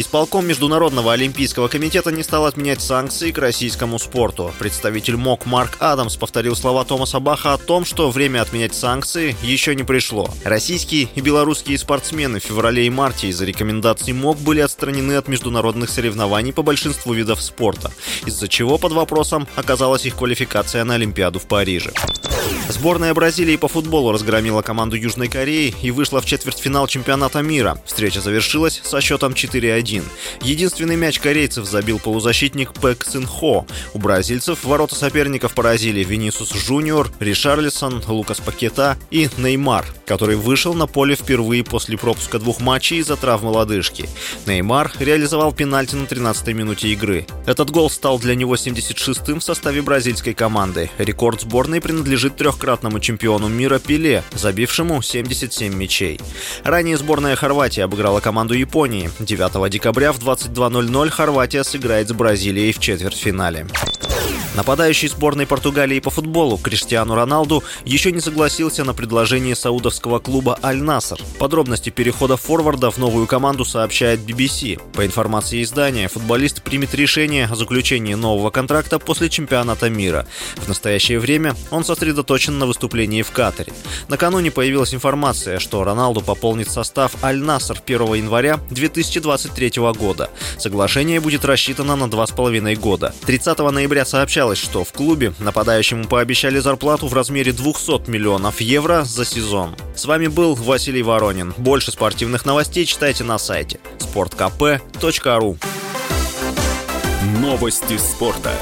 Исполком Международного олимпийского комитета не стал отменять санкции к российскому спорту. Представитель МОК Марк Адамс повторил слова Томаса Баха о том, что время отменять санкции еще не пришло. Российские и белорусские спортсмены в феврале и марте из-за рекомендаций МОК были отстранены от международных соревнований по большинству видов спорта, из-за чего под вопросом оказалась их квалификация на Олимпиаду в Париже. Сборная Бразилии по футболу разгромила команду Южной Кореи и вышла в четвертьфинал чемпионата мира. Встреча завершилась со счетом 4-1. Единственный мяч корейцев забил полузащитник Пэк Цинхо. У бразильцев ворота соперников поразили Винисус Жуниор, Ришарлисон, Лукас Пакета и Неймар, который вышел на поле впервые после пропуска двух матчей из-за травмы лодыжки. Неймар реализовал пенальти на 13-й минуте игры. Этот гол стал для него 76-м в составе бразильской команды. Рекорд сборной принадлежит трехкратному чемпиону мира Пеле, забившему 77 мячей. Ранее сборная Хорватии обыграла команду Японии. 9 декабря в 22.00 Хорватия сыграет с Бразилией в четвертьфинале. Нападающий сборной Португалии по футболу Криштиану Роналду еще не согласился на предложение саудовского клуба «Аль-Наср». Подробности перехода форварда в новую команду сообщает BBC. По информации издания, футболист примет решение о заключении нового контракта после чемпионата мира. В настоящее время он сосредоточен на выступлении в Катаре. Накануне появилась информация, что Роналду пополнит состав «Аль-Наср» 1 января 2023 года. Соглашение будет рассчитано на 2,5 года. 30 ноября сообщалось, что в клубе нападающему пообещали зарплату в размере 200 миллионов евро за сезон. С вами был Василий Воронин. Больше спортивных новостей читайте на сайте sportkp.ru Новости спорта.